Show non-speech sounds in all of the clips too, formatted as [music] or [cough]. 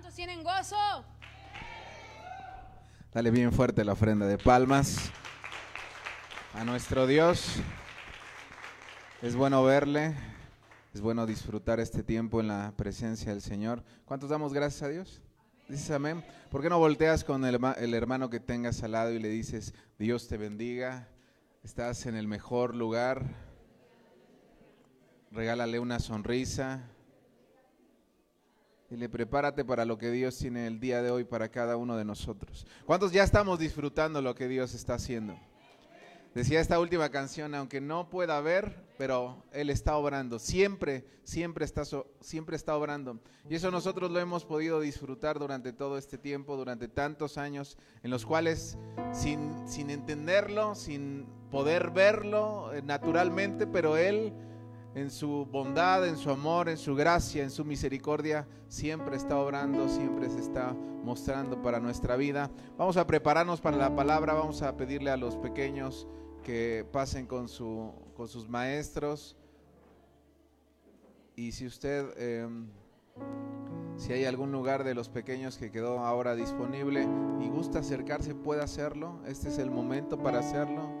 ¿Cuántos tienen gozo? Dale bien fuerte la ofrenda de palmas a nuestro Dios. Es bueno verle, es bueno disfrutar este tiempo en la presencia del Señor. ¿Cuántos damos gracias a Dios? Dices amén. ¿Por qué no volteas con el, el hermano que tengas al lado y le dices, Dios te bendiga, estás en el mejor lugar? Regálale una sonrisa. Dile, prepárate para lo que Dios tiene el día de hoy para cada uno de nosotros. ¿Cuántos ya estamos disfrutando lo que Dios está haciendo? Decía esta última canción, aunque no pueda ver, pero Él está obrando. Siempre, siempre está, siempre está obrando. Y eso nosotros lo hemos podido disfrutar durante todo este tiempo, durante tantos años, en los cuales sin, sin entenderlo, sin poder verlo eh, naturalmente, pero Él en su bondad, en su amor, en su gracia, en su misericordia, siempre está obrando, siempre se está mostrando para nuestra vida. Vamos a prepararnos para la palabra, vamos a pedirle a los pequeños que pasen con, su, con sus maestros. Y si usted, em, si hay algún lugar de los pequeños que quedó ahora disponible y gusta acercarse, puede hacerlo. Este es el momento para hacerlo.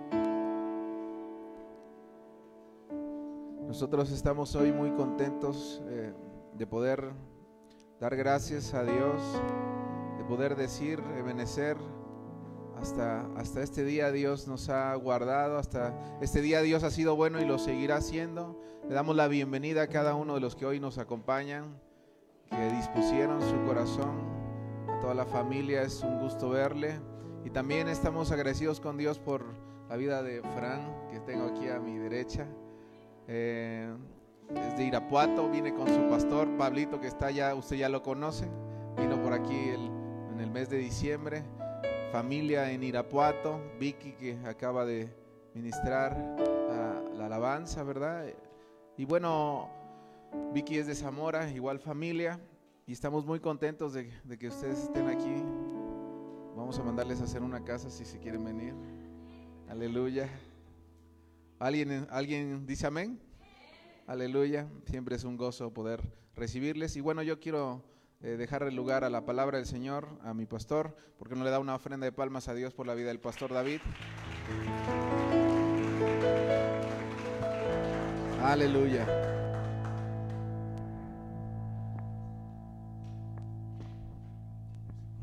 Nosotros estamos hoy muy contentos eh, de poder dar gracias a Dios, de poder decir, ebenecer, hasta, hasta este día Dios nos ha guardado, hasta este día Dios ha sido bueno y lo seguirá haciendo. Le damos la bienvenida a cada uno de los que hoy nos acompañan, que dispusieron su corazón, a toda la familia, es un gusto verle. Y también estamos agradecidos con Dios por la vida de Fran, que tengo aquí a mi derecha. Eh, es de Irapuato, viene con su pastor Pablito que está allá, usted ya lo conoce, vino por aquí en el mes de diciembre, familia en Irapuato, Vicky que acaba de ministrar la alabanza, ¿verdad? Y bueno, Vicky es de Zamora, igual familia, y estamos muy contentos de, de que ustedes estén aquí. Vamos a mandarles a hacer una casa si se quieren venir. Aleluya. ¿Alguien, ¿Alguien dice amén? Aleluya. Siempre es un gozo poder recibirles. Y bueno, yo quiero eh, dejar el lugar a la palabra del Señor, a mi pastor, porque no le da una ofrenda de palmas a Dios por la vida del pastor David. Aleluya.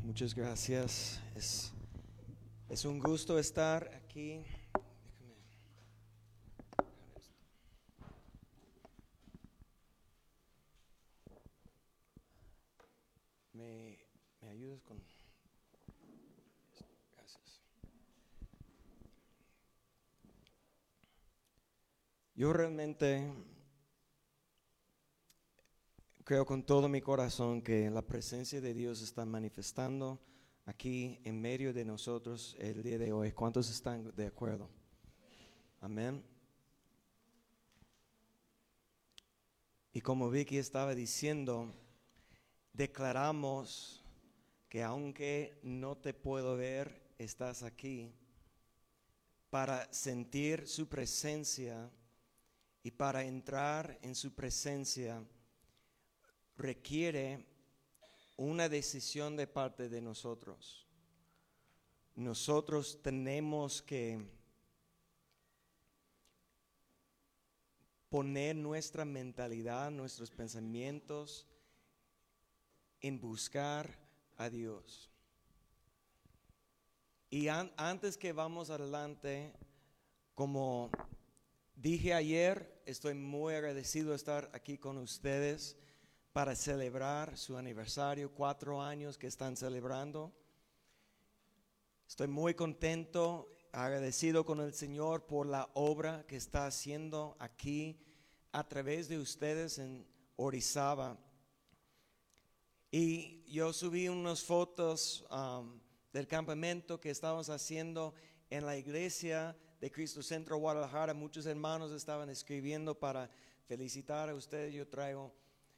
Muchas gracias. Es, es un gusto estar aquí. Yo realmente creo con todo mi corazón que la presencia de Dios está manifestando aquí en medio de nosotros el día de hoy. ¿Cuántos están de acuerdo? Amén. Y como Vicky estaba diciendo, declaramos que aunque no te puedo ver, estás aquí para sentir su presencia y para entrar en su presencia requiere una decisión de parte de nosotros. Nosotros tenemos que poner nuestra mentalidad, nuestros pensamientos en buscar a Dios. Y antes que vamos adelante, como Dije ayer, estoy muy agradecido de estar aquí con ustedes para celebrar su aniversario, cuatro años que están celebrando. Estoy muy contento, agradecido con el Señor por la obra que está haciendo aquí a través de ustedes en Orizaba. Y yo subí unas fotos um, del campamento que estamos haciendo en la iglesia de Cristo Centro Guadalajara, muchos hermanos estaban escribiendo para felicitar a ustedes. Yo traigo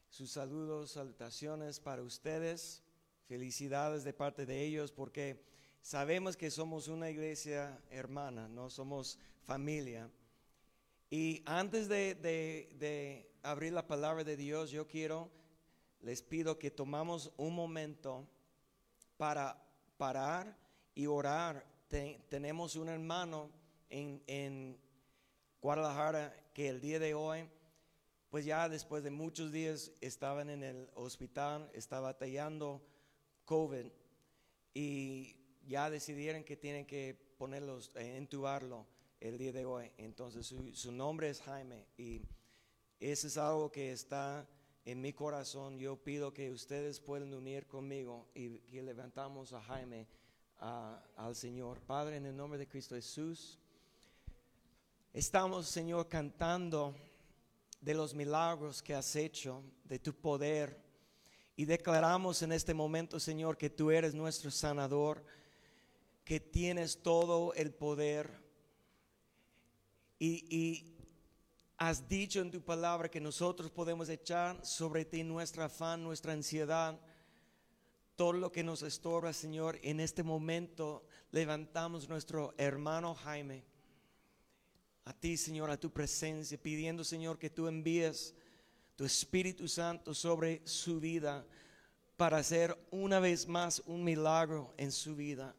sus saludos, salutaciones para ustedes. Felicidades de parte de ellos porque sabemos que somos una iglesia hermana, no somos familia. Y antes de, de abrir la palabra de Dios, yo quiero les pido que tomamos un momento para parar y orar. Te- tenemos un hermano en, en Guadalajara que el día de hoy, pues ya después de muchos días estaban en el hospital, estaba batallando COVID y ya decidieron que tienen que ponerlos, eh, entubarlo el día de hoy. Entonces su, su nombre es Jaime y eso es algo que está en mi corazón. Yo pido que ustedes puedan unir conmigo y que levantamos a Jaime al Señor. Padre, en el nombre de Cristo Jesús, estamos, Señor, cantando de los milagros que has hecho, de tu poder. Y declaramos en este momento, Señor, que tú eres nuestro sanador, que tienes todo el poder. Y, y has dicho en tu palabra que nosotros podemos echar sobre ti nuestra afán, nuestra ansiedad, todo lo que nos estorba, Señor. En este momento levantamos nuestro hermano Jaime a ti, Señor, a tu presencia, pidiendo, Señor, que tú envíes tu Espíritu Santo sobre su vida para hacer una vez más un milagro en su vida,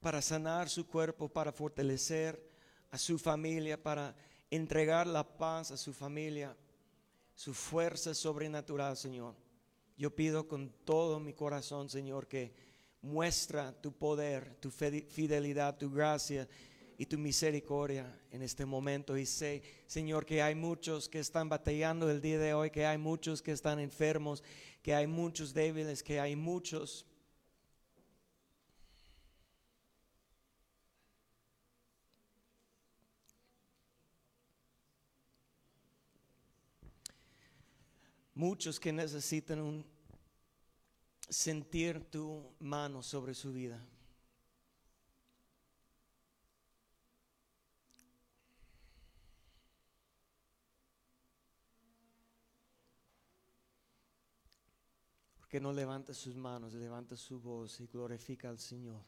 para sanar su cuerpo, para fortalecer a su familia, para entregar la paz a su familia, su fuerza sobrenatural, Señor. Yo pido con todo mi corazón, Señor, que muestra tu poder, tu fide- fidelidad, tu gracia y tu misericordia en este momento. Y sé, Señor, que hay muchos que están batallando el día de hoy, que hay muchos que están enfermos, que hay muchos débiles, que hay muchos muchos que necesitan un sentir tu mano sobre su vida. ¿Por qué no levanta sus manos, levanta su voz y glorifica al Señor?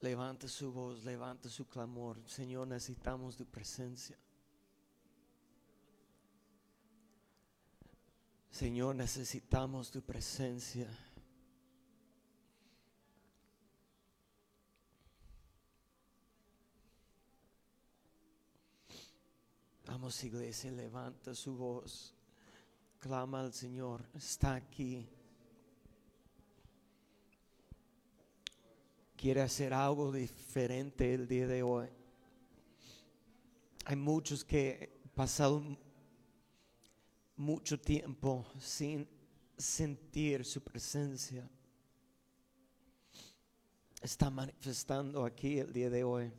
Levanta su voz, levanta su clamor. Señor, necesitamos tu presencia. Señor, necesitamos tu presencia. Vamos, iglesia, levanta su voz. Clama al Señor. Está aquí. quiere hacer algo diferente el día de hoy. Hay muchos que pasado mucho tiempo sin sentir su presencia. Está manifestando aquí el día de hoy.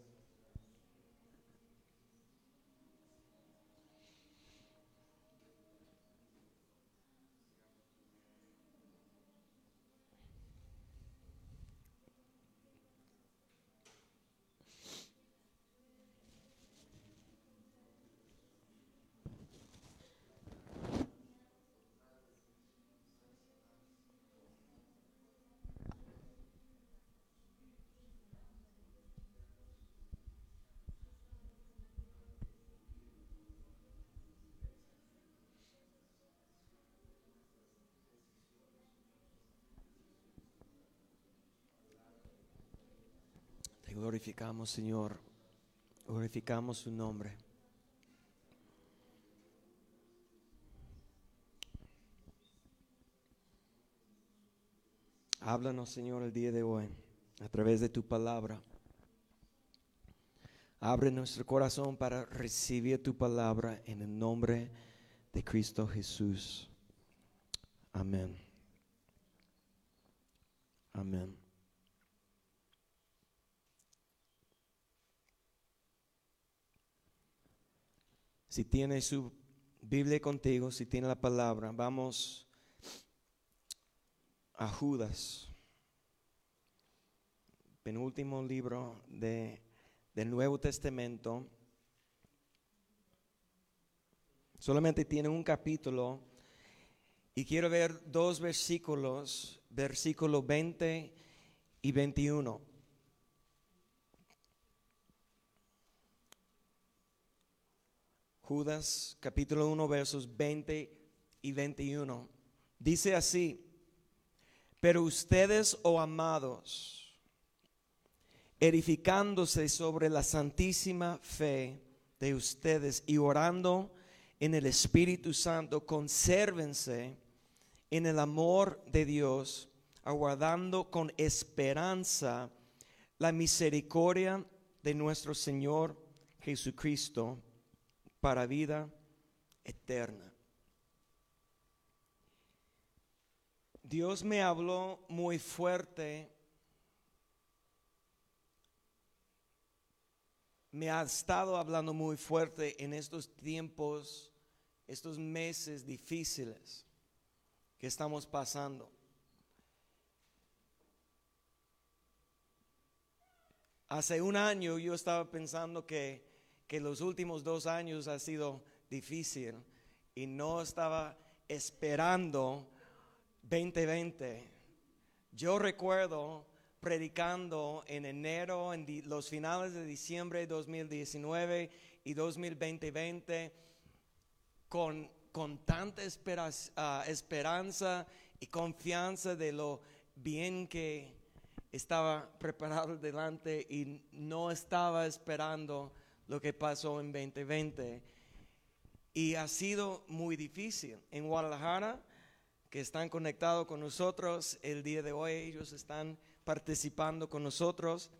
Glorificamos, Señor. Glorificamos su nombre. Háblanos, Señor, el día de hoy a través de tu palabra. Abre nuestro corazón para recibir tu palabra en el nombre de Cristo Jesús. Amén. Amén. Si tiene su Biblia contigo, si tiene la palabra, vamos a Judas, penúltimo libro de, del Nuevo Testamento. Solamente tiene un capítulo y quiero ver dos versículos, versículo 20 y 21. Judas capítulo 1 versos 20 y 21. Dice así, pero ustedes, oh amados, edificándose sobre la santísima fe de ustedes y orando en el Espíritu Santo, consérvense en el amor de Dios, aguardando con esperanza la misericordia de nuestro Señor Jesucristo para vida eterna. Dios me habló muy fuerte, me ha estado hablando muy fuerte en estos tiempos, estos meses difíciles que estamos pasando. Hace un año yo estaba pensando que, que los últimos dos años ha sido difícil y no estaba esperando 2020. Yo recuerdo predicando en enero, en los finales de diciembre de 2019 y 2020, con, con tanta ah, esperanza y confianza de lo bien que estaba preparado [laughs] delante y no estaba esperando lo que pasó en 2020. Y ha sido muy difícil. En Guadalajara, que están conectados con nosotros el día de hoy, ellos están participando con nosotros.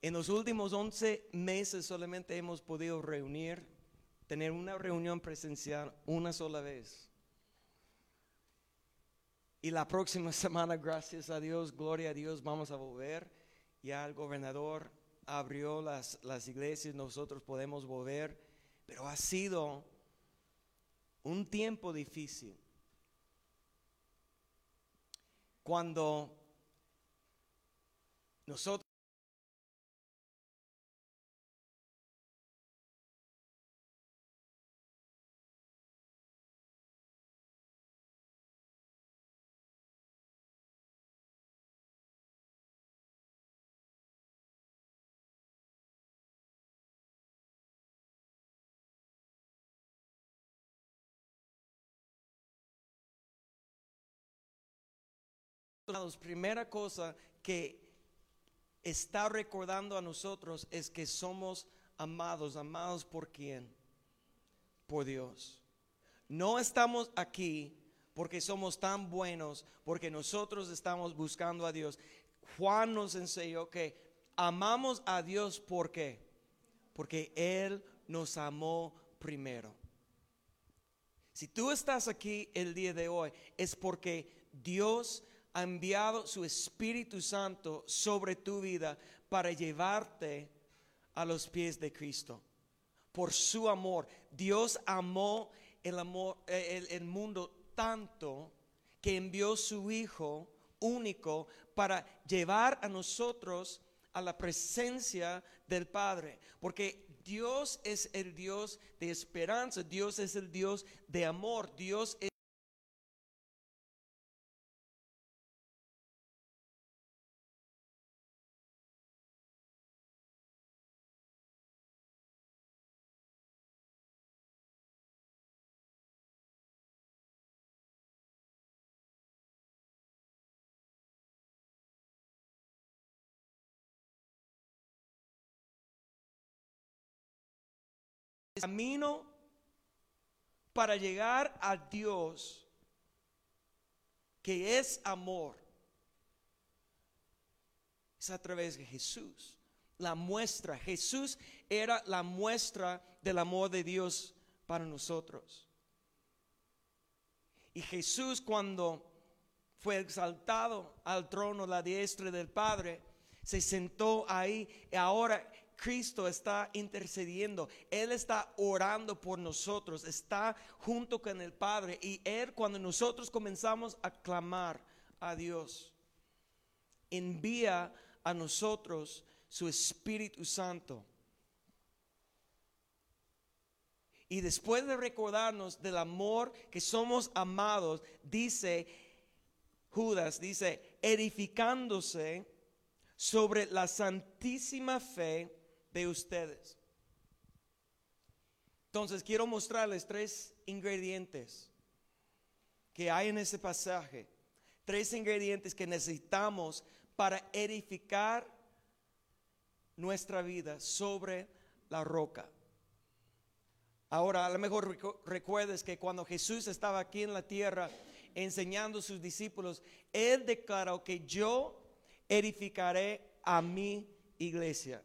En los últimos 11 meses solamente hemos podido reunir, tener una reunión presencial una sola vez. Y la próxima [laughs] semana, gracias a Dios, gloria a Dios, vamos a volver. Ya el gobernador abrió las, las iglesias, nosotros podemos volver. Pero ha sido un tiempo difícil. Cuando nosotros Primera cosa que está recordando a nosotros es que somos amados, amados por quién? Por Dios. No estamos aquí porque somos tan buenos, porque nosotros estamos buscando a Dios. Juan nos enseñó que amamos a Dios porque porque él nos amó primero. Si tú estás aquí el día de hoy es porque Dios ha enviado su Espíritu Santo sobre tu vida para llevarte a los pies de Cristo. Por su amor. Dios amó el, amor, el, el mundo tanto que envió su Hijo único para llevar a nosotros a la presencia del Padre. Porque Dios es el Dios de esperanza, Dios es el Dios de amor, Dios es camino para llegar a Dios, que es amor, es a través de Jesús. La muestra, Jesús era la muestra del amor de Dios para nosotros. Y Jesús cuando fue exaltado al trono, la diestra del Padre, se sentó ahí y ahora Cristo está intercediendo, Él está orando por nosotros, está junto con el Padre y Él cuando nosotros comenzamos a clamar a Dios, envía a nosotros su Espíritu Santo. Y después de recordarnos del amor que somos amados, dice Judas, dice, edificándose sobre la santísima fe de ustedes. Entonces quiero mostrarles tres ingredientes que hay en ese pasaje. Tres ingredientes que necesitamos para edificar nuestra vida sobre la roca. Ahora, a lo mejor recuerdes que cuando Jesús estaba aquí en la tierra enseñando a sus discípulos, Él declaró que yo edificaré a mi iglesia.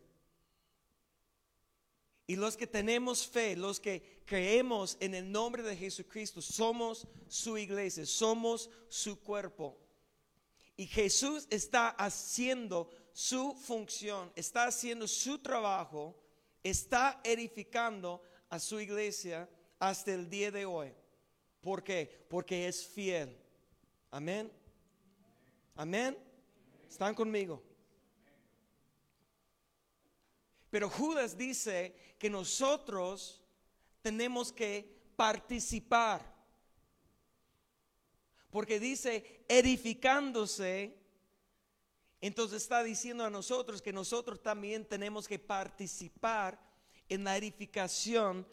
Y los que tenemos fe, los que creemos en el nombre de Jesucristo, somos su iglesia, somos su cuerpo. Y Jesús está haciendo su función, está haciendo su trabajo, está edificando a su iglesia hasta el día de hoy. ¿Por qué? Porque es fiel. Amén. Amén. ¿Están conmigo? Pero Judas dice que nosotros tenemos que participar. Porque dice edificándose. Entonces está diciendo a nosotros que nosotros también tenemos que participar en la edificación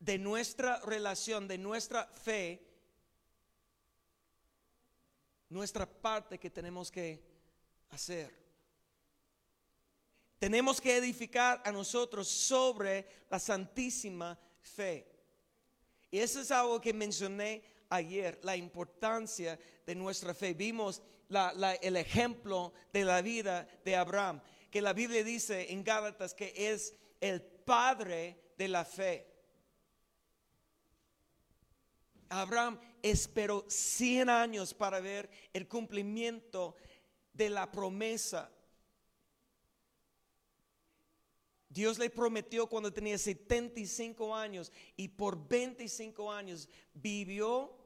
de nuestra relación, de nuestra fe, nuestra parte que tenemos que hacer. Tenemos que edificar a nosotros sobre la santísima fe. Y eso es algo que mencioné ayer, la importancia de nuestra fe. Vimos el ejemplo de la vida de Abraham, que la Biblia dice en Gálatas que es el padre de la fe. Abraham esperó 100 años para ver el cumplimiento de la promesa. Dios le prometió cuando tenía 75 años y por 25 años vivió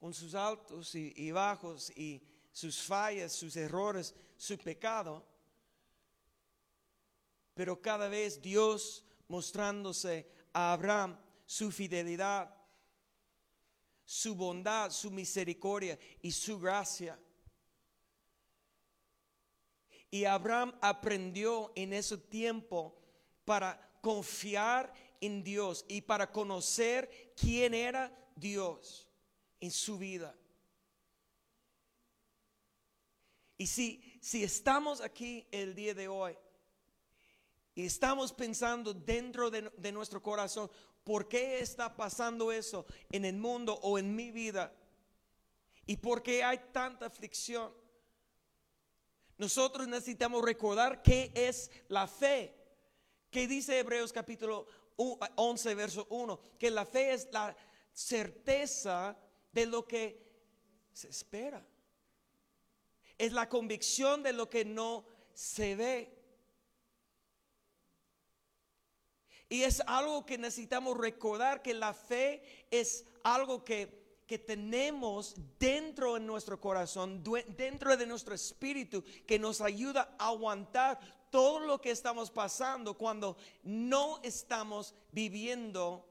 con sus altos y, y bajos y sus fallas, sus errores, su pecado. Pero cada vez Dios mostrándose a Abraham su fidelidad, su bondad, su misericordia y su gracia. Y Abraham aprendió en ese tiempo para confiar en Dios y para conocer quién era Dios en su vida. Y si, si estamos aquí el día de hoy y estamos pensando dentro de, nuestro corazón, ¿por qué está pasando eso en el mundo o en mi vida? ¿Y por qué hay tanta aflicción? Nosotros necesitamos recordar qué es la fe. ¿Qué dice Hebreos capítulo 11, verso 1? Que la fe es la certeza de lo que se espera. Es la convicción de lo que no se ve. Y es algo que necesitamos recordar que la fe es algo que, tenemos dentro de nuestro corazón, dentro de nuestro espíritu, que nos ayuda a aguantar todo lo que estamos pasando cuando no estamos viviendo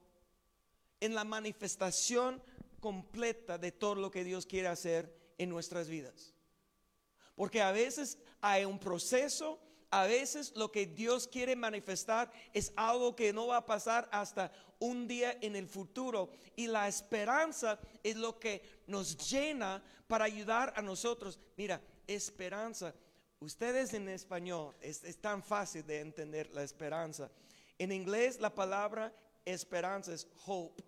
en la manifestación completa de todo lo que Dios quiere hacer en nuestras vidas. Porque a veces hay un proceso a veces lo que Dios quiere manifestar es algo que no va a pasar hasta un día en el futuro. Y la esperanza es lo que nos llena para ayudar a nosotros. Mira, esperanza. Ustedes en español es, tan fácil de entender la esperanza. En inglés la palabra esperanza es hope.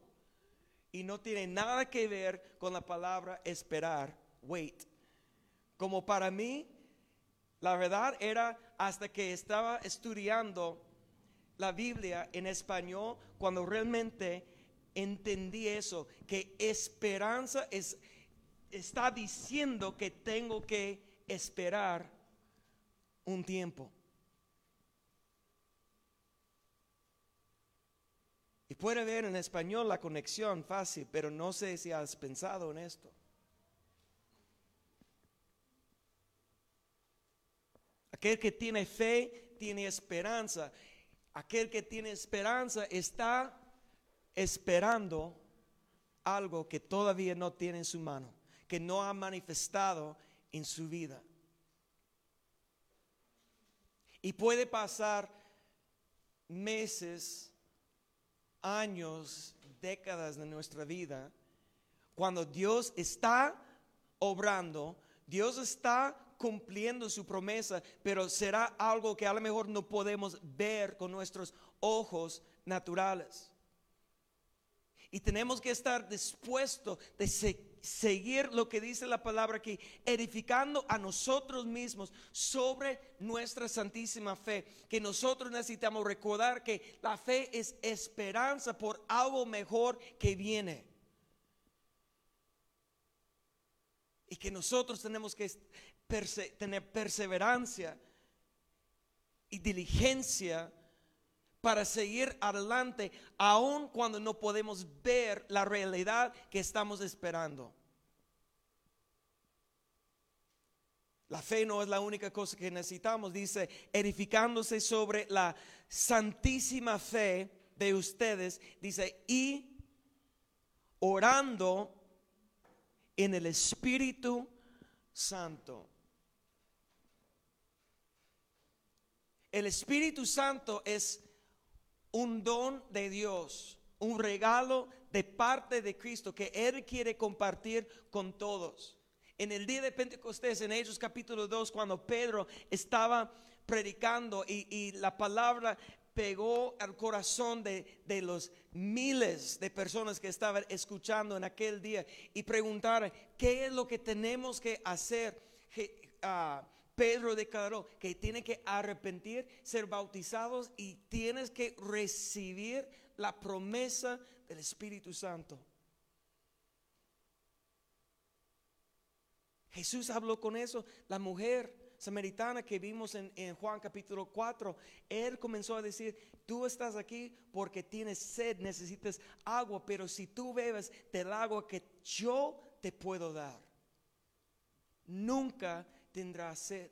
Y no tiene nada que ver con la palabra esperar, wait. Como para mí, la verdad era hasta que estaba estudiando la Biblia en español cuando realmente entendí eso, que esperanza es, está diciendo que tengo que esperar un tiempo. Y puede ver en español la conexión fácil, pero no sé si has pensado en esto. Aquel que tiene fe tiene esperanza. Aquel que tiene esperanza está esperando algo que todavía no tiene en su mano, que no ha manifestado en su vida. Y puede pasar meses, años, décadas de nuestra vida, cuando Dios está obrando, Dios está cumpliendo su promesa, pero será algo que a lo mejor no podemos ver con nuestros ojos naturales. Y tenemos que estar dispuestos de seguir lo que dice la palabra aquí, edificando a nosotros mismos sobre nuestra santísima fe. Que nosotros necesitamos recordar que la fe es esperanza por algo mejor que viene. Y que nosotros tenemos que tener perseverancia y diligencia para seguir adelante, aun cuando no podemos ver la realidad que estamos esperando. La fe no es la única cosa que necesitamos, dice, edificándose sobre la santísima fe de ustedes, dice, y orando en el Espíritu Santo. El Espíritu Santo es un don de Dios, un regalo de parte de Cristo que Él quiere compartir con todos. En el día de Pentecostés, en Hechos capítulo 2, cuando Pedro estaba predicando y, la palabra pegó al corazón de, los miles de personas que estaban escuchando en aquel día y preguntaron, ¿qué es lo que tenemos que hacer? Uh, Pedro declaró que tiene que arrepentir, ser bautizados y tienes que recibir la promesa del Espíritu Santo. Jesús habló con eso. La mujer samaritana que vimos en, Juan capítulo 4, él comenzó a decir, tú estás aquí porque tienes sed, necesitas agua, pero si tú bebes del agua que yo te puedo dar, nunca tendrá sed.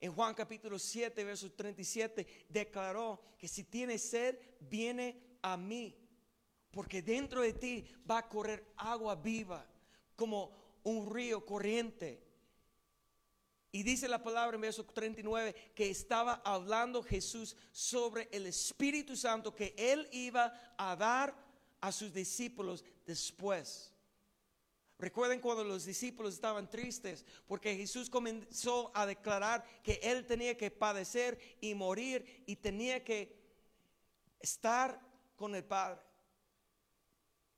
En Juan capítulo 7, verso 37, declaró que si tienes sed, viene a mí, porque dentro de ti va a correr agua viva, como un río corriente. Y dice la palabra en verso 39 que estaba hablando Jesús sobre el Espíritu Santo que él iba a dar a sus discípulos después. Recuerden cuando los discípulos estaban tristes porque Jesús comenzó a declarar que él tenía que padecer y morir y tenía que estar con el Padre.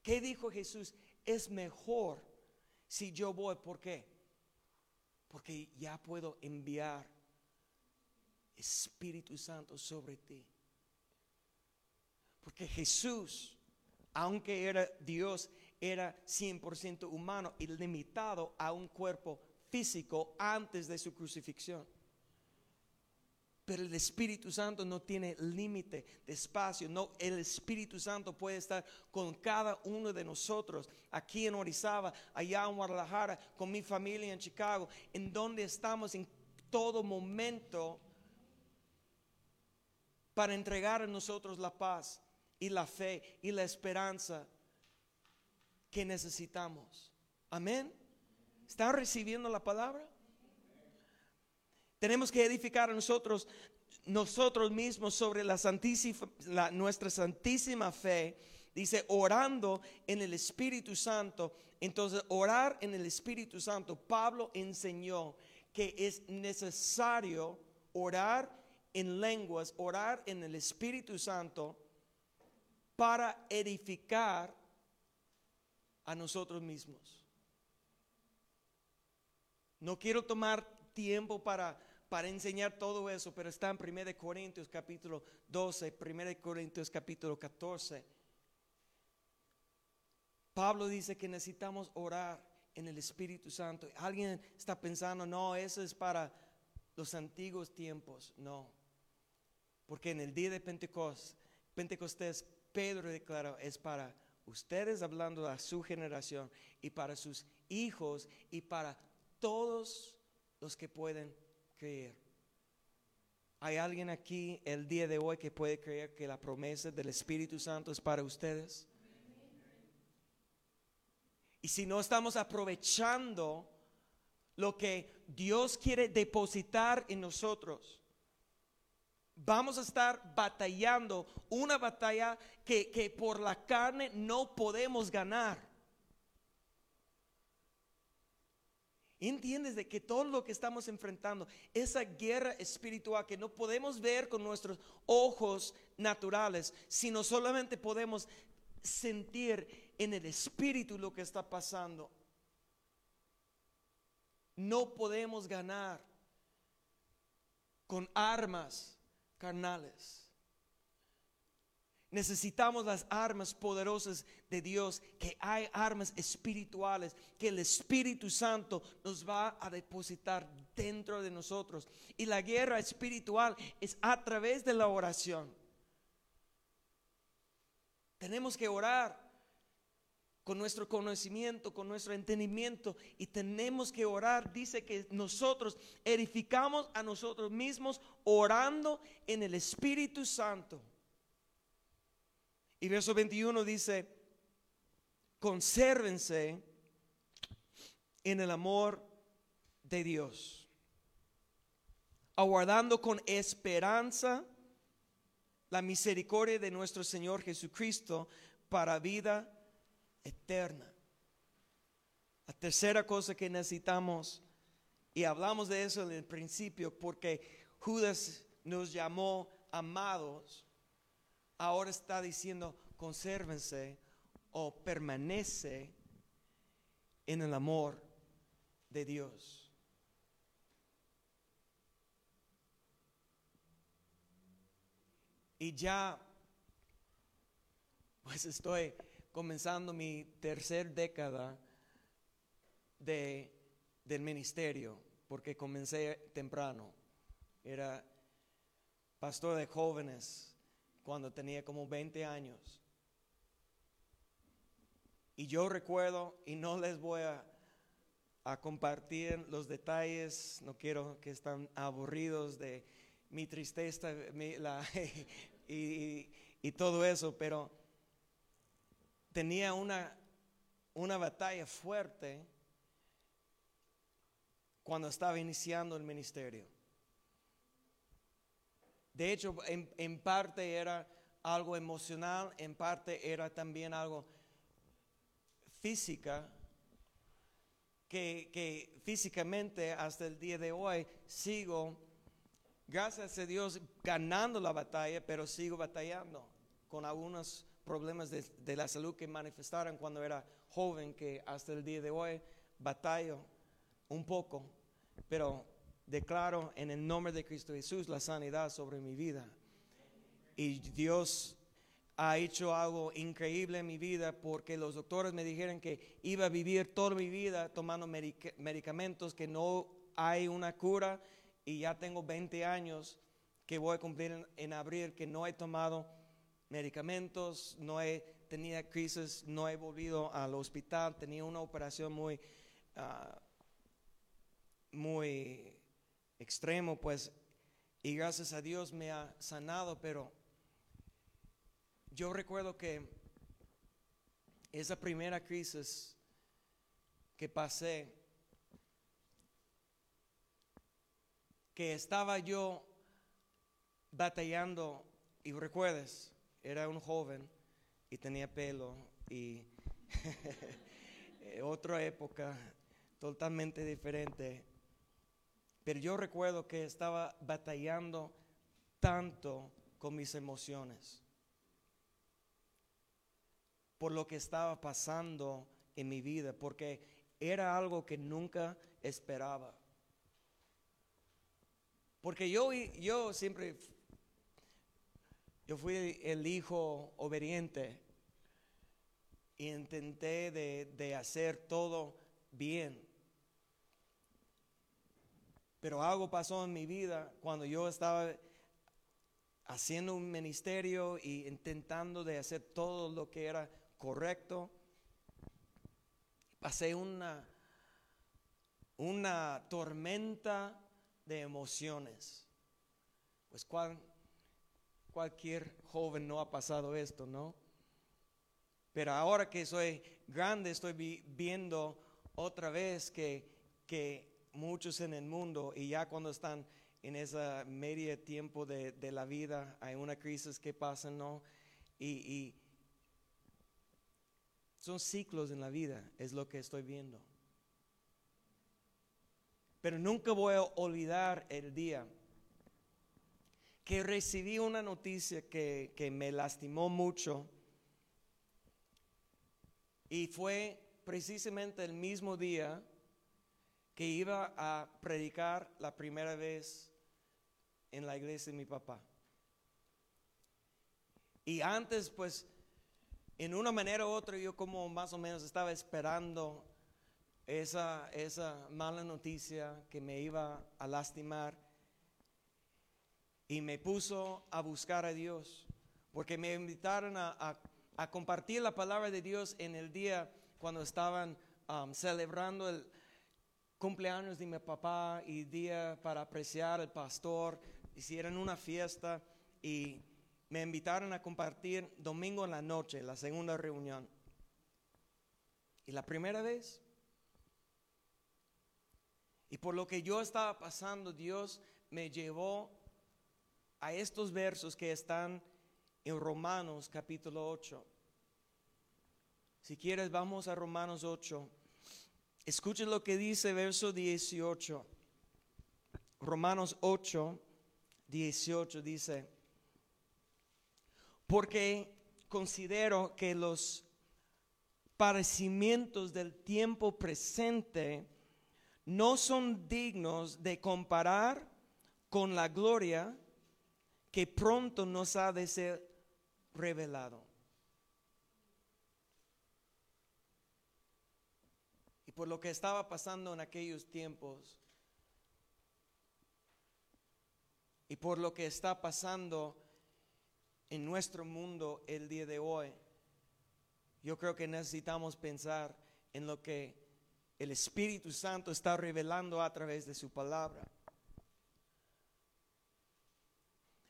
¿Qué dijo Jesús? Es mejor si yo voy. ¿Por qué? Porque ya puedo enviar Espíritu Santo sobre ti. Porque Jesús, aunque era Dios, era 100% humano y limitado a un cuerpo físico antes de su crucifixión. Pero el Espíritu Santo no tiene límite de espacio. No, el Espíritu Santo puede estar con cada uno de nosotros, aquí en Orizaba, allá en Guadalajara, con mi familia en Chicago, en donde estamos en todo momento para entregar a nosotros la paz y la fe y la esperanza que necesitamos. Amén. ¿Están recibiendo la palabra? Tenemos que edificar a nosotros, nosotros mismos sobre la santísima, nuestra santísima fe. Dice, orando en el Espíritu Santo. Entonces, orar en el Espíritu Santo, Pablo enseñó que es necesario orar en lenguas, orar en el Espíritu Santo para edificar a nosotros mismos. No quiero tomar tiempo para, para enseñar todo eso, pero está en 1 Corintios capítulo 12, 1 Corintios capítulo 14. Pablo dice que necesitamos orar en el Espíritu Santo. Alguien está pensando, no, eso es para los antiguos tiempos. No, porque en el día de Pentecostés, Pentecostés Pedro declaró, es para ustedes hablando a su generación y para sus hijos y para todos los que pueden creer. ¿Hay alguien aquí el día de hoy que puede creer que la promesa del Espíritu Santo es para ustedes? Y si no estamos aprovechando lo que Dios quiere depositar en nosotros, vamos a estar batallando una batalla que, que por la carne no podemos ganar. ¿Entiendes de que todo lo que estamos enfrentando, esa guerra espiritual que no podemos ver con nuestros ojos naturales, sino solamente podemos sentir en el espíritu lo que está pasando? No podemos ganar con armas carnales. Necesitamos las armas poderosas de Dios, que hay armas espirituales que el Espíritu Santo nos va a depositar dentro de nosotros. Y la guerra espiritual es a través de la oración. Tenemos que orar con nuestro conocimiento, con nuestro entendimiento y tenemos que orar. Dice que nosotros edificamos a nosotros mismos orando en el Espíritu Santo. Y verso 21 dice, consérvense en el amor de Dios, aguardando con esperanza la misericordia de nuestro Señor Jesucristo para vida eterna. La tercera cosa que necesitamos, y hablamos de eso en el principio, porque Judas nos llamó amados, ahora está diciendo, consérvense o permanece en el amor de Dios. Y ya, pues estoy comenzando mi tercer década de, del ministerio, porque comencé temprano. Era pastor de jóvenes cuando tenía como 20 años. Y yo recuerdo, y no les voy a, a compartir los detalles, no quiero que estén aburridos de mi tristeza [laughs] y, y, todo eso, pero tenía una, una batalla fuerte cuando estaba iniciando el ministerio. De hecho, en, parte era algo emocional, en parte era también algo física, que, que, físicamente hasta el día de hoy sigo, gracias a Dios, ganando la batalla, pero sigo batallando con algunos problemas de, de la salud que manifestaron cuando era joven, que hasta el día de hoy batallo un poco, pero declaro en el nombre de Cristo Jesús la sanidad sobre mi vida. Y Dios ha hecho algo increíble en mi vida porque los doctores me dijeron que iba a vivir toda mi vida tomando medicamentos, que no hay una cura y ya tengo 20 años que voy a cumplir en, abril que no he tomado medicamentos, no he tenido crisis, no he volvido al hospital, tenía una operación muy, uh, muy extremo, pues, y gracias a Dios me ha sanado, pero yo recuerdo que esa primera crisis que pasé, que estaba yo batallando, y recuerdes, era un joven y tenía pelo y [laughs] otra época totalmente diferente pero yo recuerdo que estaba batallando tanto con mis emociones por lo que estaba pasando en mi vida, porque era algo que nunca esperaba. Porque yo, yo siempre, yo fui el hijo obediente y intenté de, de hacer todo bien. Pero algo pasó en mi vida cuando yo estaba haciendo un ministerio y intentando de hacer todo lo que era correcto. Pasé una, una tormenta de emociones. pues cual, cualquier joven no ha pasado esto, ¿no? Pero ahora que soy grande estoy vi- viendo otra vez que, que muchos en el mundo y ya cuando están en esa media tiempo de, de la vida hay una crisis que pasa, ¿no? Y son ciclos en la vida, es lo que estoy viendo. Pero nunca voy a olvidar el día que recibí una noticia que, que me lastimó mucho y fue precisamente el mismo día que iba a predicar la primera vez en la iglesia de mi papá. Y antes, pues, en una manera u otra, yo como más o menos estaba esperando esa, esa mala noticia que me iba a lastimar. Y me puso a buscar a Dios, porque me invitaron a, a- compartir la palabra de Dios en el día cuando estaban um, celebrando el cumpleaños de mi papá y día para apreciar al pastor. Hicieron una fiesta y me invitaron a compartir domingo en la noche, la segunda reunión. Y la primera vez, y por lo que yo estaba pasando, Dios me llevó a estos versos que están en Romanos capítulo 8. Si quieres, vamos a Romanos 8. Escuchen lo que dice verso 18. Romanos 8, 18 dice, porque considero que los padecimientos del tiempo presente no son dignos de comparar con la gloria que pronto nos ha de ser revelado. Y por lo que estaba pasando en aquellos tiempos, y por lo que está pasando en nuestro mundo el día de hoy, yo creo que necesitamos pensar en lo que el Espíritu Santo está revelando a través de su palabra.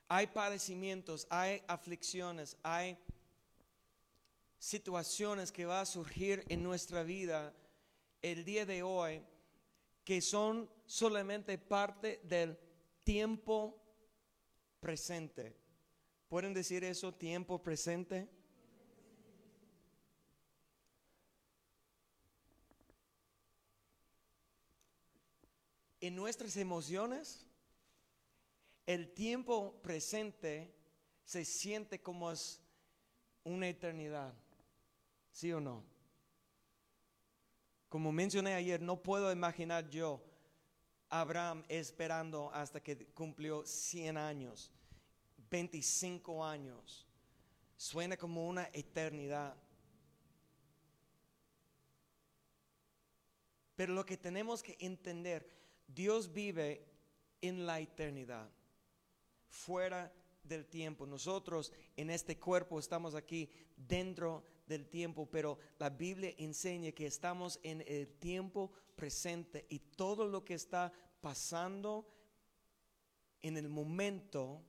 Hay padecimientos, hay aflicciones, hay situaciones que va a surgir en nuestra vida el día de hoy que son solamente parte del tiempo presente. ¿Pueden decir eso, tiempo presente? En nuestras emociones, el tiempo presente se siente como es una eternidad. ¿Sí o no? Como mencioné ayer, no puedo imaginar yo a Abraham esperando hasta que cumplió 100 años, 25 años. Suena como una eternidad. Pero lo que tenemos que entender, Dios vive en la eternidad, fuera del tiempo. Nosotros en este cuerpo estamos aquí dentro del tiempo, pero la Biblia enseña que estamos en el tiempo presente y todo lo que está pasando en el momento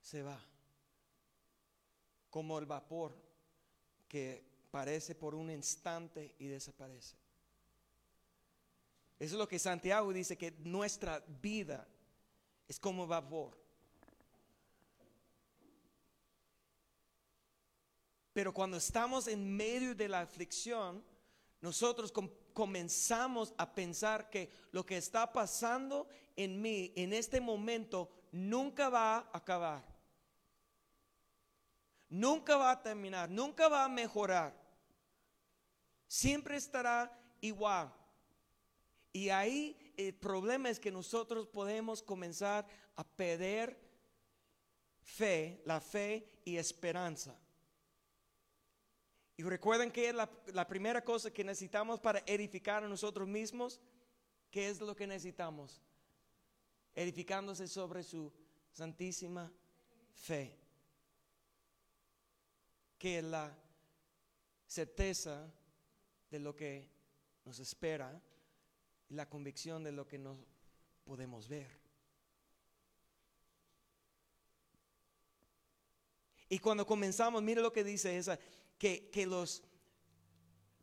se va. Como el vapor que parece por un instante y desaparece. Eso es lo que Santiago dice, que nuestra vida es como vapor. Pero cuando estamos en medio de la aflicción, nosotros com- comenzamos a pensar que lo que está pasando en mí en este momento nunca va a acabar. Nunca va a terminar, nunca va a mejorar. Siempre estará igual. Y ahí el problema es que nosotros podemos comenzar a perder fe, la fe y esperanza. Y recuerden que la, la primera cosa que necesitamos para edificar a nosotros mismos, ¿qué es lo que necesitamos? Edificándose sobre su santísima fe. Que es la certeza de lo que nos espera y la convicción de lo que no podemos ver. Y cuando comenzamos, mire lo que dice esa, que, que los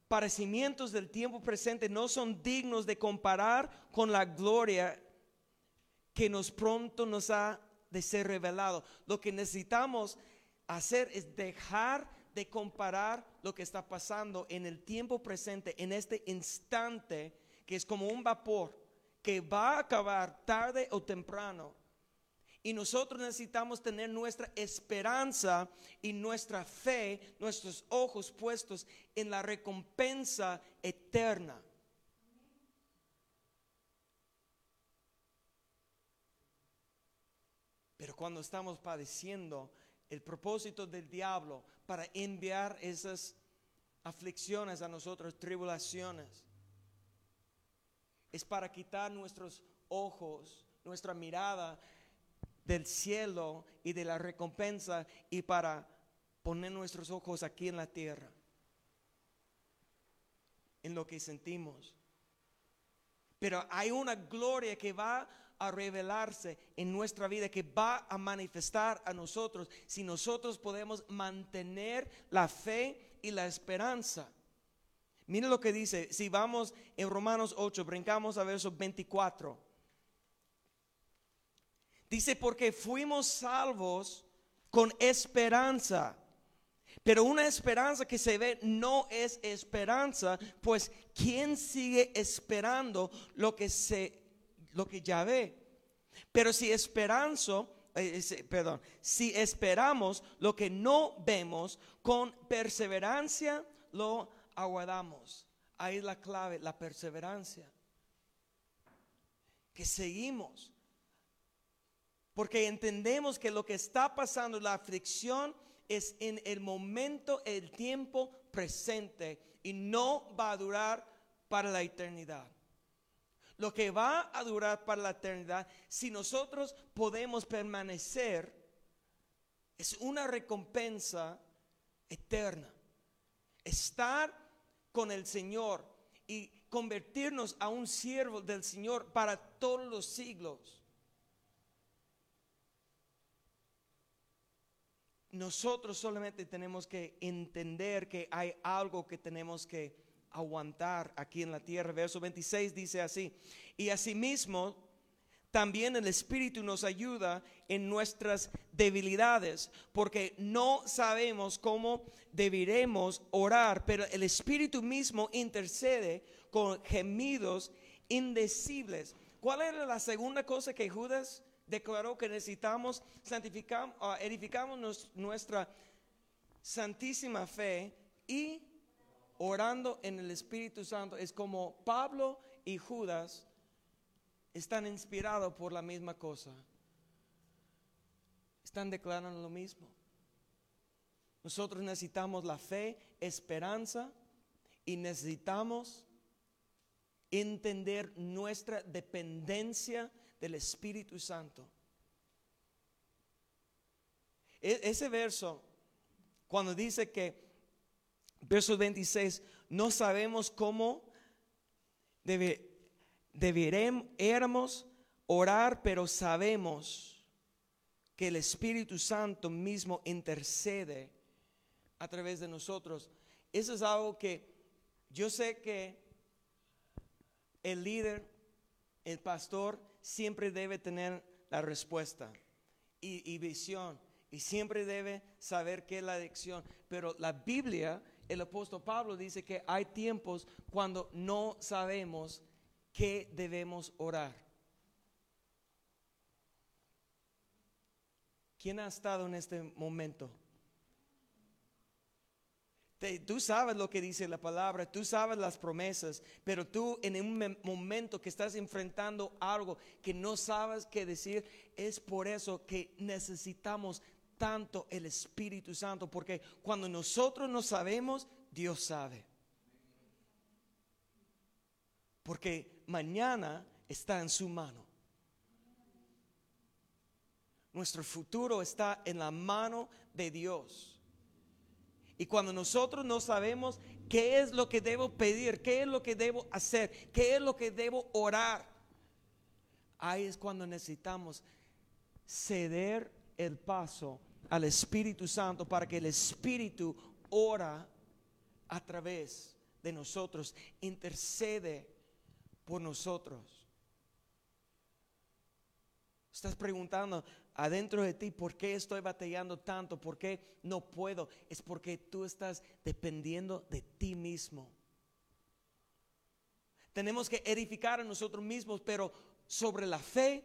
parecimientos del tiempo presente no son dignos de comparar con la gloria que nos pronto nos ha de ser revelado. Lo que necesitamos hacer es dejar de comparar lo que está pasando en el tiempo presente, en este instante, que es como un vapor que va a acabar tarde o temprano. Y nosotros necesitamos tener nuestra esperanza y nuestra fe, nuestros ojos puestos en la recompensa eterna. Pero cuando estamos padeciendo, el propósito del diablo para enviar esas aflicciones a nosotros, tribulaciones, es para quitar nuestros ojos, nuestra mirada del cielo y de la recompensa y para poner nuestros ojos aquí en la tierra, en lo que sentimos. Pero hay una gloria que va a revelarse en nuestra vida, que va a manifestar a nosotros si nosotros podemos mantener la fe y la esperanza. Mire lo que dice, si vamos en Romanos 8, brincamos a verso 24. Dice, porque fuimos salvos con esperanza. Pero una esperanza que se ve no es esperanza, pues ¿quién sigue esperando lo que se lo que ya ve? Pero si esperanzo, eh, perdón, si esperamos lo que no vemos, con perseverancia lo aguardamos. Ahí es la clave, la perseverancia. Que seguimos porque entendemos que lo que está pasando, la aflicción, es en el momento, el tiempo presente y no va a durar para la eternidad. Lo que va a durar para la eternidad, si nosotros podemos permanecer, es una recompensa eterna. Estar con el Señor y convertirnos a un siervo del Señor para todos los siglos. nosotros solamente tenemos que entender que hay algo que tenemos que aguantar aquí en la tierra. Verso 26 dice así, y asimismo también el Espíritu nos ayuda en nuestras debilidades, porque no sabemos cómo deberemos orar, pero el Espíritu mismo intercede con gemidos indecibles. ¿Cuál era la segunda cosa que Judas declaró que necesitamos santificar, uh, edificamos nuestra santísima fe y orando en el Espíritu Santo. Es como Pablo y Judas están inspirados por la misma cosa. Están declarando lo mismo. Nosotros necesitamos la fe, esperanza y necesitamos entender nuestra dependencia del Espíritu Santo. E, ese verso, cuando dice que, verso 26, no sabemos cómo deberíamos orar, pero sabemos que el Espíritu Santo mismo intercede a través de nosotros. Eso es algo que yo sé que el líder, el pastor, siempre debe tener la respuesta y, visión y siempre debe saber qué es la adicción. Pero la Biblia, el apóstol Pablo dice que hay tiempos cuando no sabemos qué debemos orar. ¿Quién ha estado en este momento? tú sabes lo que dice la palabra, tú sabes las promesas, pero tú en un momento que estás enfrentando algo que no sabes qué decir, es por eso que necesitamos tanto el Espíritu Santo, porque cuando nosotros no sabemos, Dios sabe. Porque mañana está en su mano. Nuestro futuro está en la mano de Dios. Y cuando nosotros no sabemos qué es lo que debo pedir, qué es lo que debo hacer, qué es lo que debo orar, ahí es cuando necesitamos ceder el paso al Espíritu Santo para que el Espíritu ora a través de nosotros, intercede por nosotros. Estás preguntando adentro de ti, ¿por qué estoy batallando tanto? ¿Por qué no puedo? Es porque tú estás dependiendo de ti mismo. Tenemos que edificar a nosotros mismos, pero sobre la fe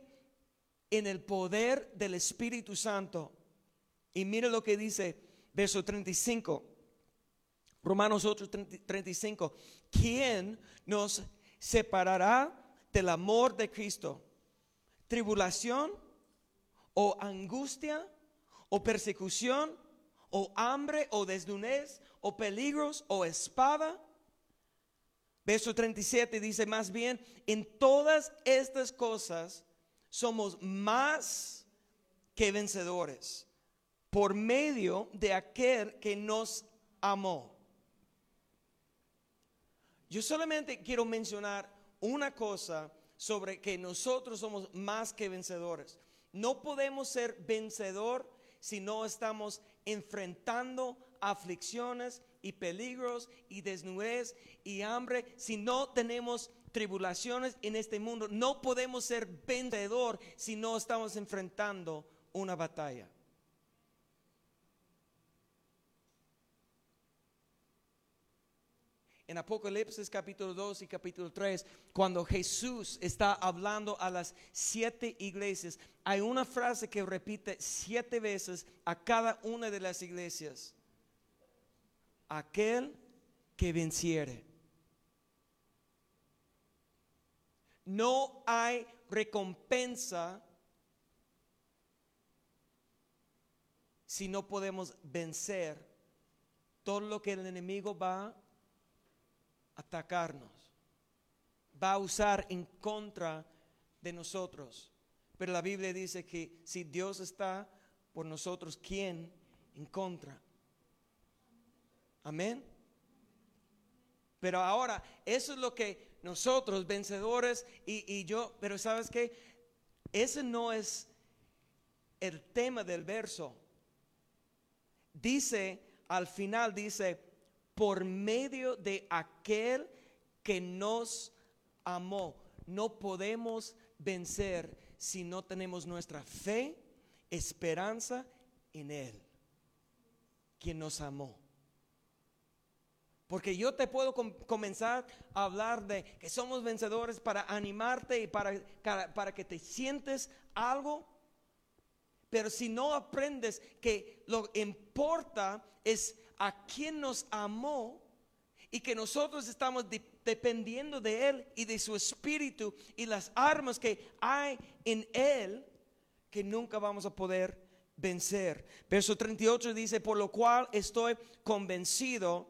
en el poder del Espíritu Santo. Y mire lo que dice verso 35. Romanos 8, 35. ¿Quién nos separará del amor de Cristo? ¿Tribulación o angustia o persecución o hambre o desnudez o peligros o espada? Verso 37 dice más bien, en todas estas cosas somos más que vencedores por medio de aquel que nos amó. Yo solamente quiero mencionar una cosa sobre que nosotros somos más que vencedores. No podemos ser vencedor si no estamos enfrentando aflicciones y peligros y desnudez y hambre, si no tenemos tribulaciones en este mundo. No podemos ser vencedor si no estamos enfrentando una batalla. En Apocalipsis capítulo 2 y capítulo 3, cuando Jesús está hablando a las siete iglesias, hay una frase que repite siete veces a cada una de las iglesias. Aquel que venciere. No hay recompensa si no podemos vencer todo lo que el enemigo va atacarnos, va a usar en contra de nosotros. Pero la Biblia dice que si Dios está por nosotros, ¿quién en contra? Amén. Pero ahora, eso es lo que nosotros, vencedores, y, y yo, pero sabes que ese no es el tema del verso. Dice, al final dice, por medio de aquel que nos amó. No podemos vencer si no tenemos nuestra fe, esperanza en Él, quien nos amó. Porque yo te puedo comenzar a hablar de que somos vencedores para animarte y para, para que te sientes algo. Pero si no aprendes que lo importa es a quien nos amó y que nosotros estamos dependiendo de Él y de su espíritu y las armas que hay en Él, que nunca vamos a poder vencer. Verso 38 dice, por lo cual estoy convencido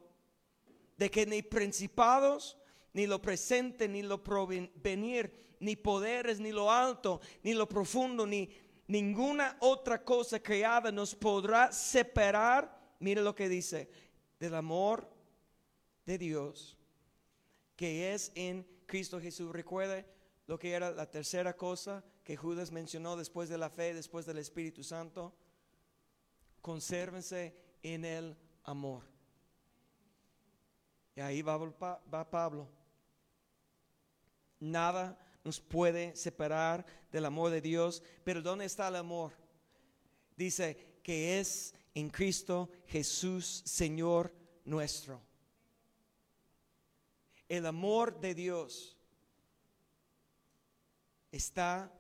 de que ni principados, ni lo presente, ni lo provenir, ni poderes, ni lo alto, ni lo profundo, ni ninguna otra cosa creada nos podrá separar Mire lo que dice, del amor de Dios que es en Cristo Jesús. Recuerde lo que era la tercera cosa que Judas mencionó después de la fe, después del Espíritu Santo. Consérvense en el amor. Y ahí va, va Pablo. Nada nos puede separar del amor de Dios. Pero ¿dónde está el amor? Dice que es en Cristo Jesús, Señor nuestro. El amor de Dios está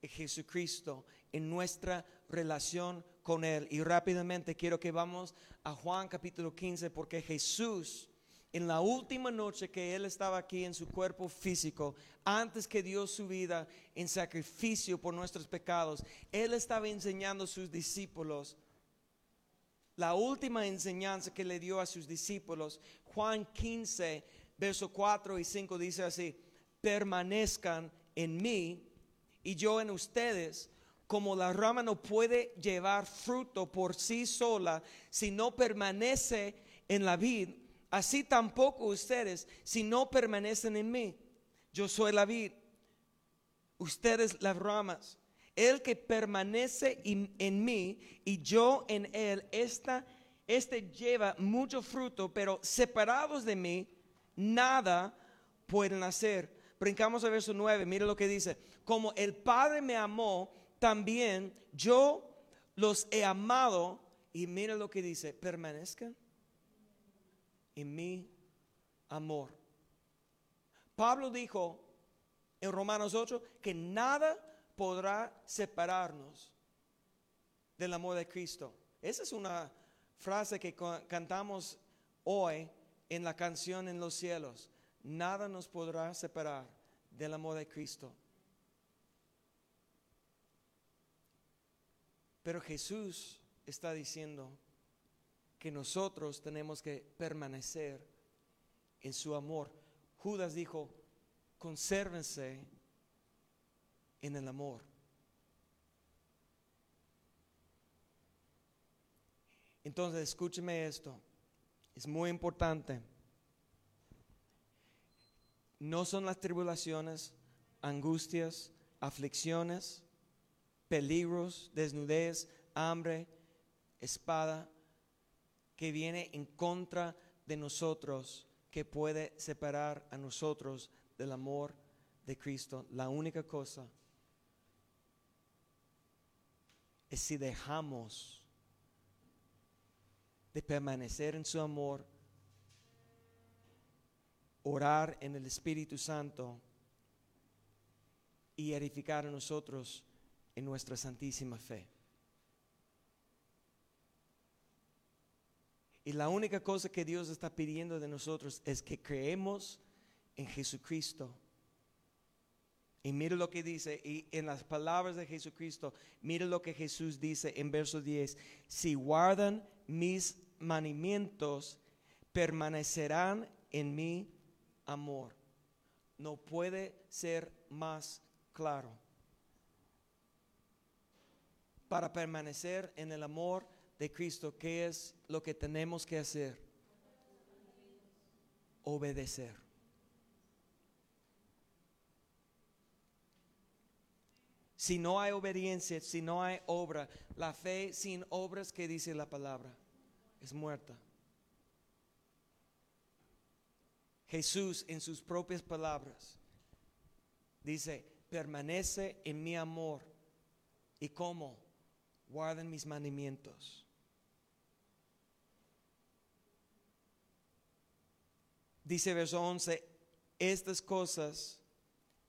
en Jesucristo, en nuestra relación con Él. Y rápidamente quiero que vamos a Juan capítulo 15, porque Jesús, en la última noche que Él estaba aquí en su cuerpo físico, antes que dio su vida en sacrificio por nuestros pecados, Él estaba enseñando a sus discípulos la última enseñanza que le dio a sus discípulos, Juan 15, verso 4 y 5 dice así, permanezcan en mí y yo en ustedes, como la rama no puede llevar fruto por sí sola si no permanece en la vid, así tampoco ustedes si no permanecen en mí. Yo soy la vid, ustedes las ramas. El que permanece en mí y yo en él, esta, este lleva mucho fruto, pero separados de mí, nada pueden hacer. Brincamos al verso 9, mire lo que dice. Como el Padre me amó, también yo los he amado. Y mire lo que dice, permanezcan en mi amor. Pablo dijo en Romanos 8 que nada podrá separarnos del amor de Cristo. Esa es una frase que cantamos hoy en la canción en los cielos. Nada nos podrá separar del amor de Cristo. Pero Jesús está diciendo que nosotros tenemos que permanecer en su amor. Judas dijo, consérvense en el amor. Entonces, escúcheme esto. Es muy importante. No son las tribulaciones, angustias, aflicciones, peligros, desnudez, hambre, espada, que viene en contra de nosotros, que puede separar a nosotros del amor de Cristo. La única cosa es si dejamos de permanecer en su amor, orar en el Espíritu Santo y edificar a nosotros en nuestra santísima fe. Y la única cosa que Dios está pidiendo de nosotros es que creemos en Jesucristo. Y mire lo que dice, y en las palabras de Jesucristo, mire lo que Jesús dice en verso 10. Si guardan mis mandamientos, permanecerán en mi amor. No puede ser más claro. Para permanecer en el amor de Cristo, ¿qué es lo que tenemos que hacer? Obedecer. Si no hay obediencia, si no hay obra, la fe sin obras que dice la palabra es muerta. Jesús en sus propias palabras dice, permanece en mi amor. ¿Y cómo? Guarden mis mandamientos. Dice verso 11, estas cosas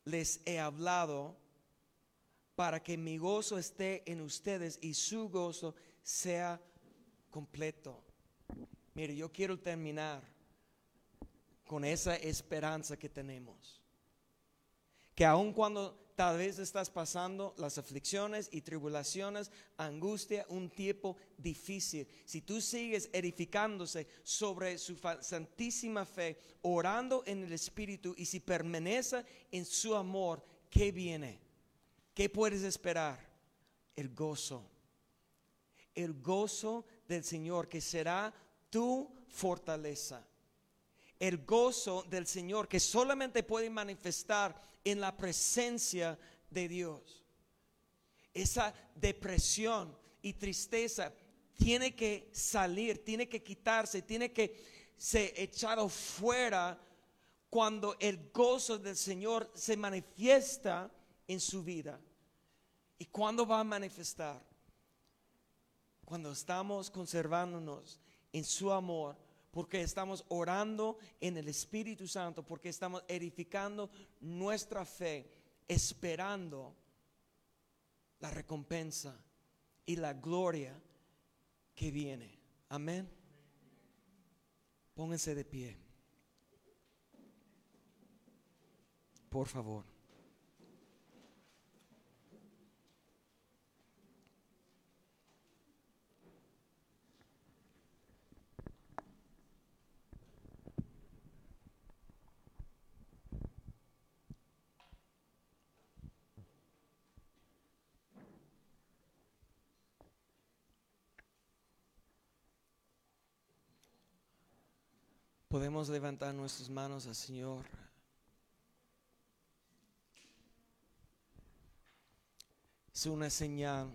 les he hablado para que mi gozo esté en ustedes y su gozo sea completo. Mire, yo quiero terminar con esa esperanza que tenemos. Que aun cuando tal vez estás pasando las aflicciones y tribulaciones, angustia, un tiempo difícil, si tú sigues edificándose sobre su santísima fe, orando en el Espíritu y si permanece en su amor, ¿qué viene? ¿Qué puedes esperar? El gozo. El gozo del Señor que será tu fortaleza. El gozo del Señor que solamente puede manifestar en la presencia de Dios. Esa depresión y tristeza tiene que salir, tiene que quitarse, tiene que ser echado fuera cuando el gozo del Señor se manifiesta en su vida. ¿Y cuándo va a manifestar? Cuando estamos conservándonos en su amor, porque estamos orando en el Espíritu Santo, porque estamos edificando nuestra fe, esperando la recompensa y la gloria que viene. Amén. Pónganse de pie. Por favor. Podemos levantar nuestras manos al Señor. es una señal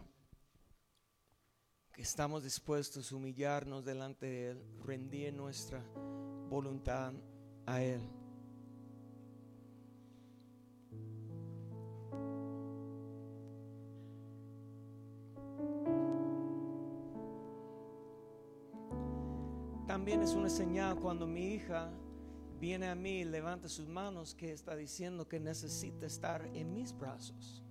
que estamos dispuestos a humillarnos delante de Él, rendir nuestra voluntad a Él. También es una señal cuando mi hija viene a mí y levanta sus manos que está diciendo que necesita estar en mis brazos.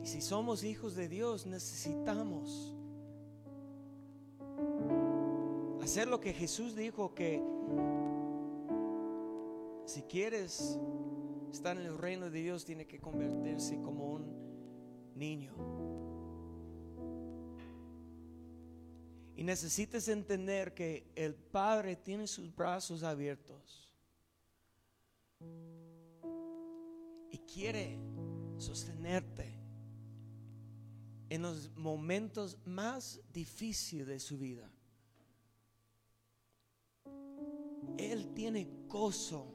Y si somos hijos de Dios, necesitamos hacer lo que Jesús dijo que si quieres estar en el reino de Dios, tiene que convertirse como un niño. Y necesitas entender que el Padre tiene sus brazos abiertos y quiere sostenerte en los momentos más difíciles de su vida. Él tiene gozo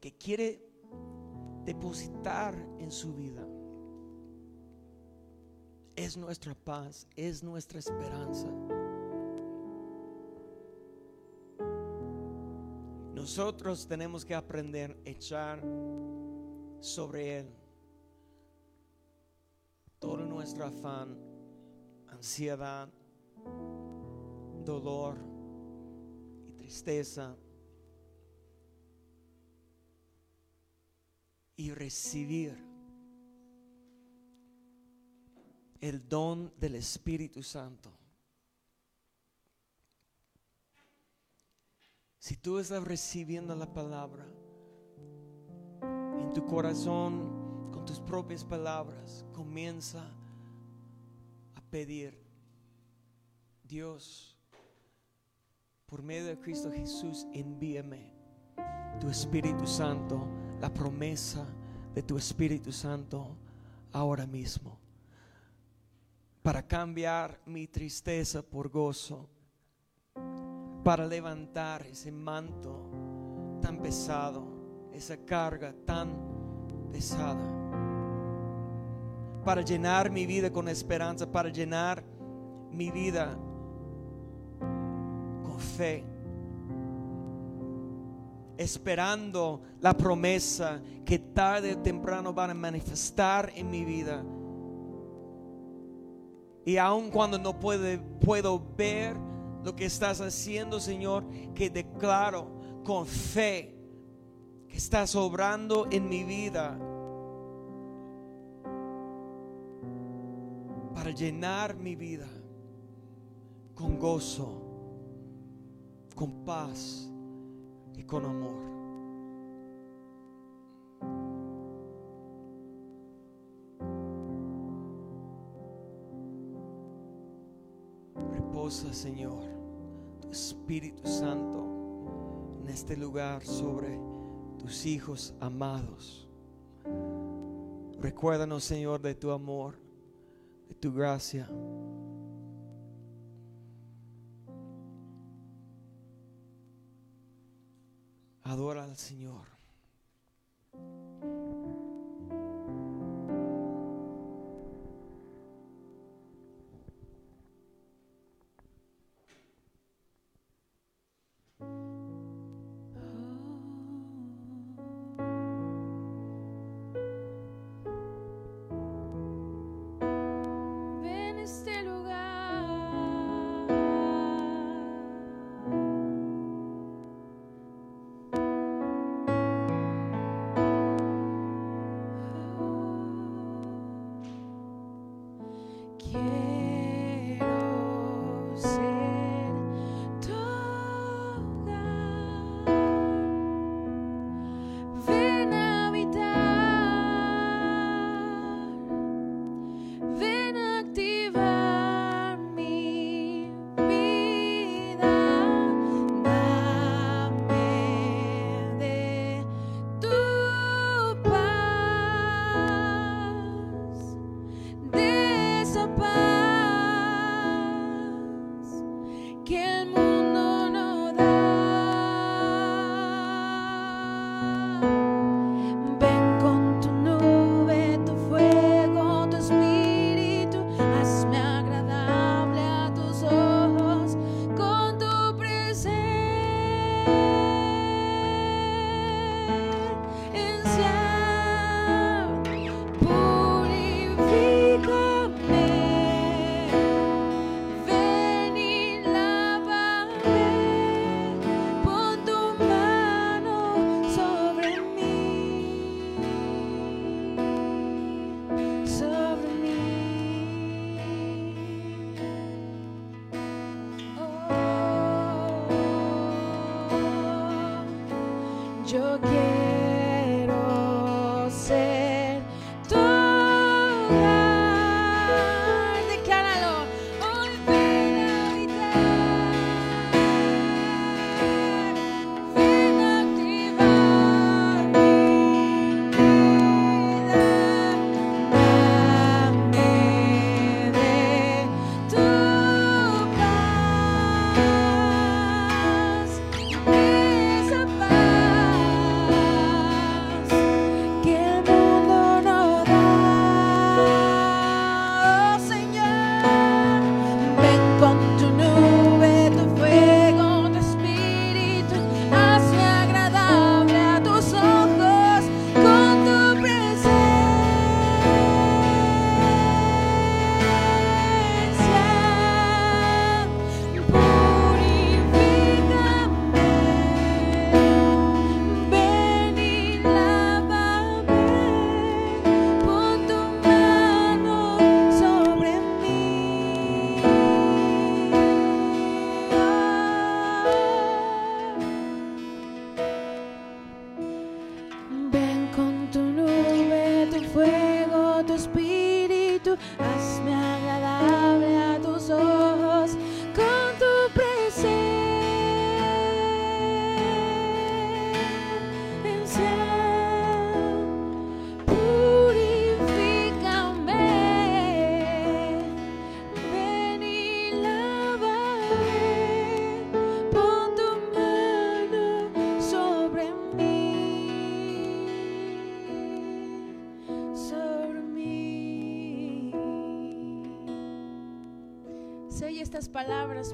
que quiere depositar en su vida. Es nuestra paz, es nuestra esperanza. Nosotros tenemos que aprender a echar sobre Él todo nuestro afán, ansiedad, dolor y tristeza y recibir el don del Espíritu Santo. Si tú estás recibiendo la palabra en tu corazón, con tus propias palabras, comienza a pedir, Dios, por medio de Cristo Jesús, envíame tu Espíritu Santo, la promesa de tu Espíritu Santo ahora mismo para cambiar mi tristeza por gozo, para levantar ese manto tan pesado, esa carga tan pesada, para llenar mi vida con esperanza, para llenar mi vida con fe, esperando la promesa que tarde o temprano van a manifestar en mi vida y aun cuando no puede, puedo ver lo que estás haciendo, Señor, que declaro con fe que estás obrando en mi vida para llenar mi vida con gozo, con paz y con amor. Señor, tu Espíritu Santo en este lugar sobre tus hijos amados. Recuérdanos, Señor, de tu amor, de tu gracia. Adora al Señor.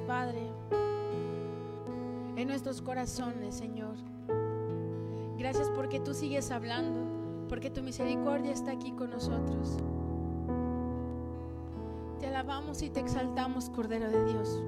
Padre, en nuestros corazones, Señor. Gracias porque tú sigues hablando, porque tu misericordia está aquí con nosotros. Te alabamos y te exaltamos, Cordero de Dios.